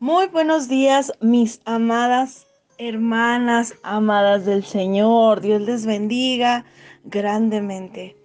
Muy buenos días, mis amadas hermanas, amadas del Señor. Dios les bendiga grandemente.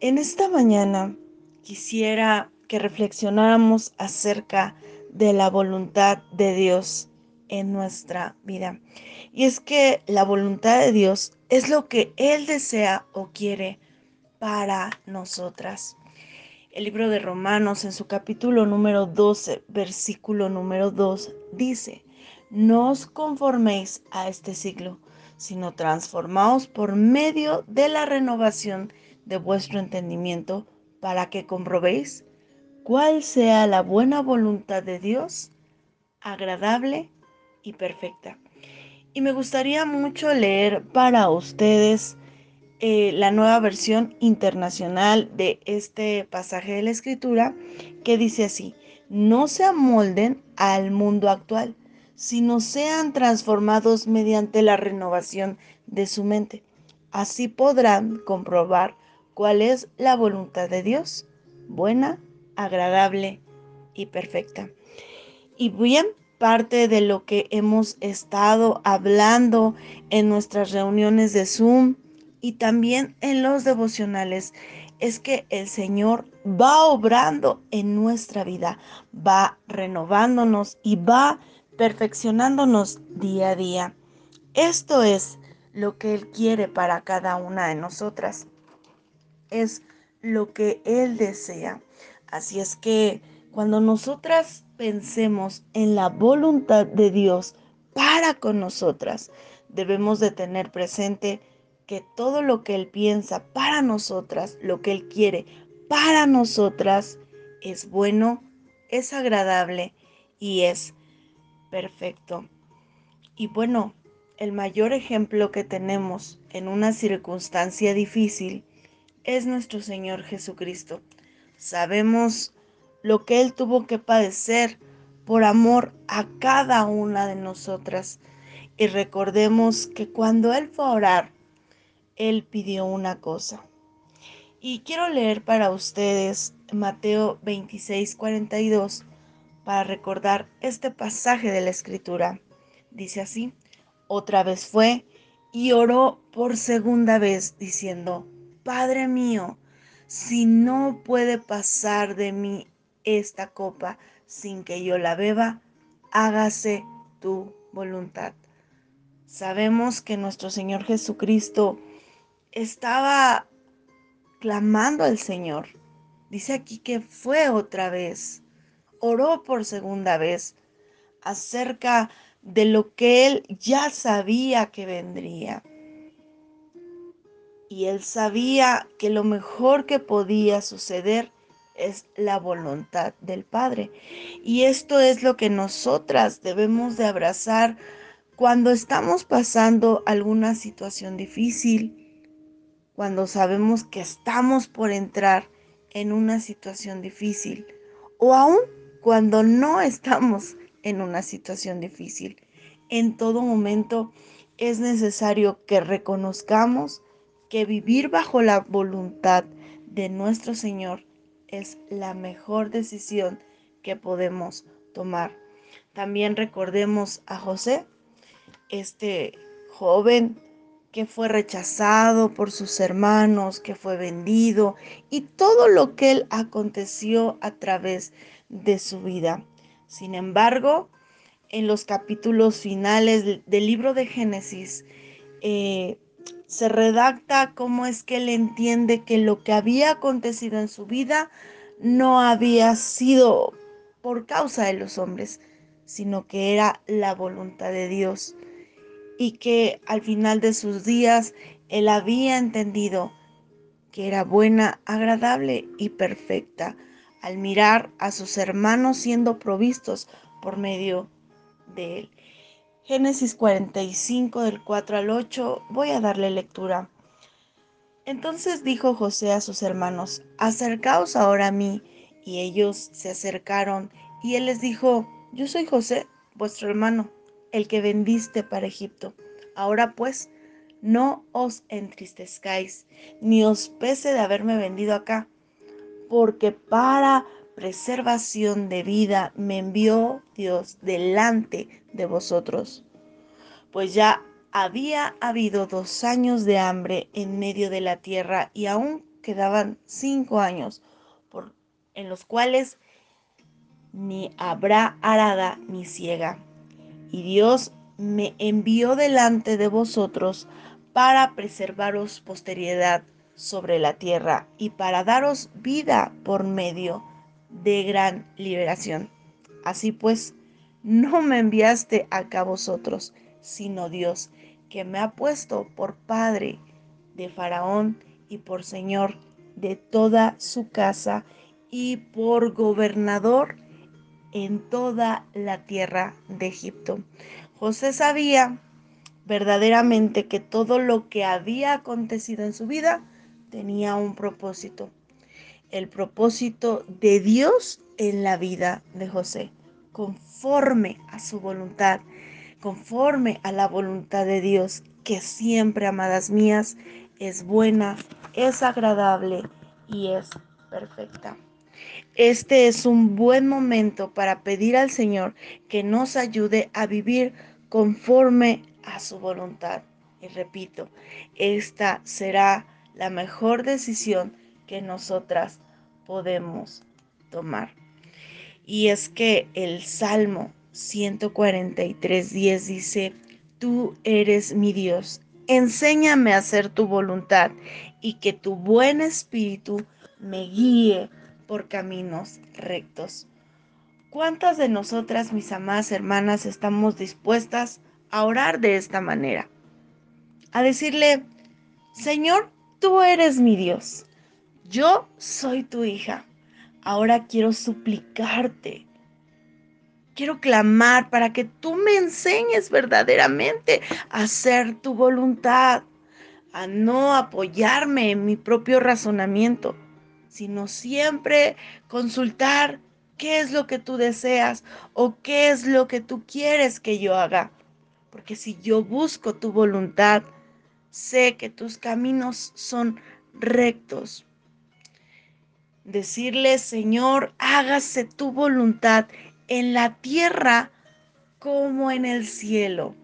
En esta mañana quisiera que reflexionáramos acerca de la voluntad de Dios en nuestra vida. Y es que la voluntad de Dios es lo que Él desea o quiere para nosotras. El libro de Romanos en su capítulo número 12, versículo número 2 dice, no os conforméis a este siglo, sino transformaos por medio de la renovación de vuestro entendimiento para que comprobéis cuál sea la buena voluntad de Dios, agradable y perfecta. Y me gustaría mucho leer para ustedes eh, la nueva versión internacional de este pasaje de la escritura que dice así, no se amolden al mundo actual, sino sean transformados mediante la renovación de su mente. Así podrán comprobar cuál es la voluntad de Dios, buena, agradable y perfecta. Y bien, parte de lo que hemos estado hablando en nuestras reuniones de Zoom, y también en los devocionales es que el Señor va obrando en nuestra vida, va renovándonos y va perfeccionándonos día a día. Esto es lo que Él quiere para cada una de nosotras. Es lo que Él desea. Así es que cuando nosotras pensemos en la voluntad de Dios para con nosotras, debemos de tener presente que todo lo que Él piensa para nosotras, lo que Él quiere para nosotras, es bueno, es agradable y es perfecto. Y bueno, el mayor ejemplo que tenemos en una circunstancia difícil es nuestro Señor Jesucristo. Sabemos lo que Él tuvo que padecer por amor a cada una de nosotras. Y recordemos que cuando Él fue a orar, él pidió una cosa. Y quiero leer para ustedes Mateo 26, 42 para recordar este pasaje de la escritura. Dice así, otra vez fue y oró por segunda vez diciendo, Padre mío, si no puede pasar de mí esta copa sin que yo la beba, hágase tu voluntad. Sabemos que nuestro Señor Jesucristo estaba clamando al Señor. Dice aquí que fue otra vez, oró por segunda vez acerca de lo que él ya sabía que vendría. Y él sabía que lo mejor que podía suceder es la voluntad del Padre. Y esto es lo que nosotras debemos de abrazar cuando estamos pasando alguna situación difícil, cuando sabemos que estamos por entrar en una situación difícil o aún cuando no estamos en una situación difícil. En todo momento es necesario que reconozcamos que vivir bajo la voluntad de nuestro Señor es la mejor decisión que podemos tomar. También recordemos a José, este joven que fue rechazado por sus hermanos, que fue vendido y todo lo que él aconteció a través de su vida. Sin embargo, en los capítulos finales del libro de Génesis, eh, se redacta cómo es que él entiende que lo que había acontecido en su vida no había sido por causa de los hombres, sino que era la voluntad de Dios y que al final de sus días él había entendido que era buena, agradable y perfecta al mirar a sus hermanos siendo provistos por medio de él. Génesis 45 del 4 al 8, voy a darle lectura. Entonces dijo José a sus hermanos, acercaos ahora a mí. Y ellos se acercaron y él les dijo, yo soy José, vuestro hermano el que vendiste para Egipto. Ahora pues, no os entristezcáis, ni os pese de haberme vendido acá, porque para preservación de vida me envió Dios delante de vosotros. Pues ya había habido dos años de hambre en medio de la tierra y aún quedaban cinco años en los cuales ni habrá arada ni ciega. Y Dios me envió delante de vosotros para preservaros posteridad sobre la tierra y para daros vida por medio de gran liberación. Así pues, no me enviaste acá vosotros, sino Dios, que me ha puesto por Padre de Faraón y por Señor de toda su casa y por gobernador en toda la tierra de Egipto. José sabía verdaderamente que todo lo que había acontecido en su vida tenía un propósito. El propósito de Dios en la vida de José, conforme a su voluntad, conforme a la voluntad de Dios, que siempre, amadas mías, es buena, es agradable y es perfecta. Este es un buen momento para pedir al Señor que nos ayude a vivir conforme a su voluntad. Y repito, esta será la mejor decisión que nosotras podemos tomar. Y es que el Salmo 143.10 dice, Tú eres mi Dios, enséñame a hacer tu voluntad y que tu buen espíritu me guíe por caminos rectos. ¿Cuántas de nosotras, mis amadas hermanas, estamos dispuestas a orar de esta manera? A decirle, Señor, tú eres mi Dios, yo soy tu hija, ahora quiero suplicarte, quiero clamar para que tú me enseñes verdaderamente a hacer tu voluntad, a no apoyarme en mi propio razonamiento sino siempre consultar qué es lo que tú deseas o qué es lo que tú quieres que yo haga. Porque si yo busco tu voluntad, sé que tus caminos son rectos. Decirle, Señor, hágase tu voluntad en la tierra como en el cielo.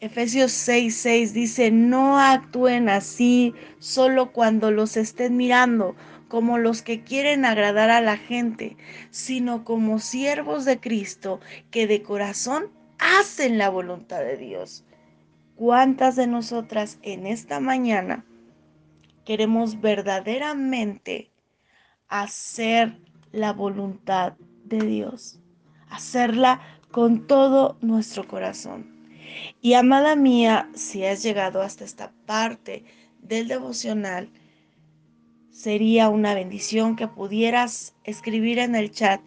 Efesios 6:6 dice, no actúen así solo cuando los estén mirando como los que quieren agradar a la gente, sino como siervos de Cristo que de corazón hacen la voluntad de Dios. ¿Cuántas de nosotras en esta mañana queremos verdaderamente hacer la voluntad de Dios? Hacerla con todo nuestro corazón. Y amada mía, si has llegado hasta esta parte del devocional, sería una bendición que pudieras escribir en el chat,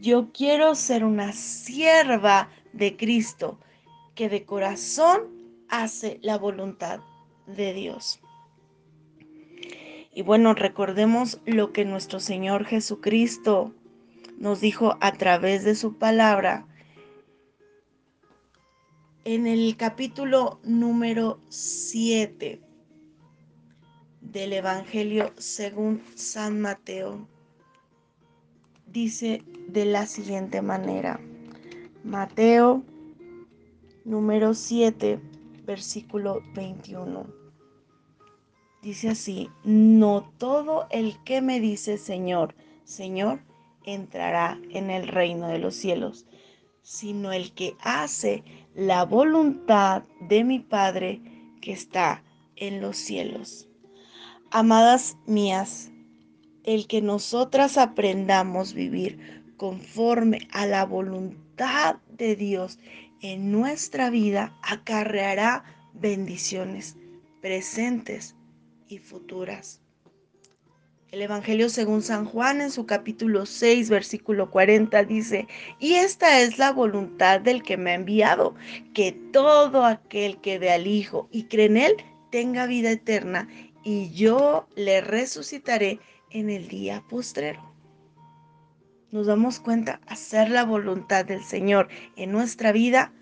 yo quiero ser una sierva de Cristo que de corazón hace la voluntad de Dios. Y bueno, recordemos lo que nuestro Señor Jesucristo nos dijo a través de su palabra en el capítulo número 7 del Evangelio según San Mateo. Dice de la siguiente manera. Mateo número 7, versículo 21. Dice así, no todo el que me dice Señor, Señor, entrará en el reino de los cielos, sino el que hace la voluntad de mi Padre que está en los cielos. Amadas mías, el que nosotras aprendamos vivir conforme a la voluntad de Dios en nuestra vida acarreará bendiciones presentes y futuras. El Evangelio según San Juan en su capítulo 6, versículo 40 dice, y esta es la voluntad del que me ha enviado, que todo aquel que ve al Hijo y cree en Él tenga vida eterna, y yo le resucitaré en el día postrero. Nos damos cuenta, hacer la voluntad del Señor en nuestra vida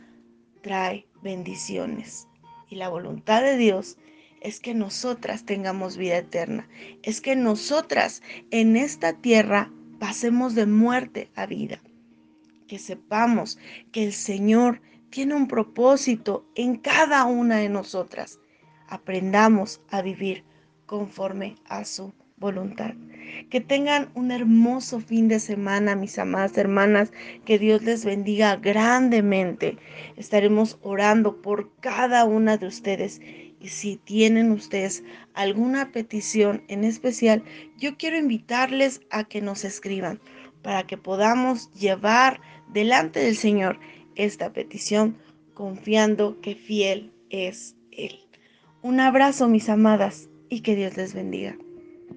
trae bendiciones. Y la voluntad de Dios es que nosotras tengamos vida eterna, es que nosotras en esta tierra pasemos de muerte a vida, que sepamos que el Señor tiene un propósito en cada una de nosotras. Aprendamos a vivir conforme a su voluntad. Que tengan un hermoso fin de semana, mis amadas hermanas. Que Dios les bendiga grandemente. Estaremos orando por cada una de ustedes. Y si tienen ustedes alguna petición en especial, yo quiero invitarles a que nos escriban para que podamos llevar delante del Señor esta petición confiando que fiel es Él. Un abrazo, mis amadas, y que Dios les bendiga.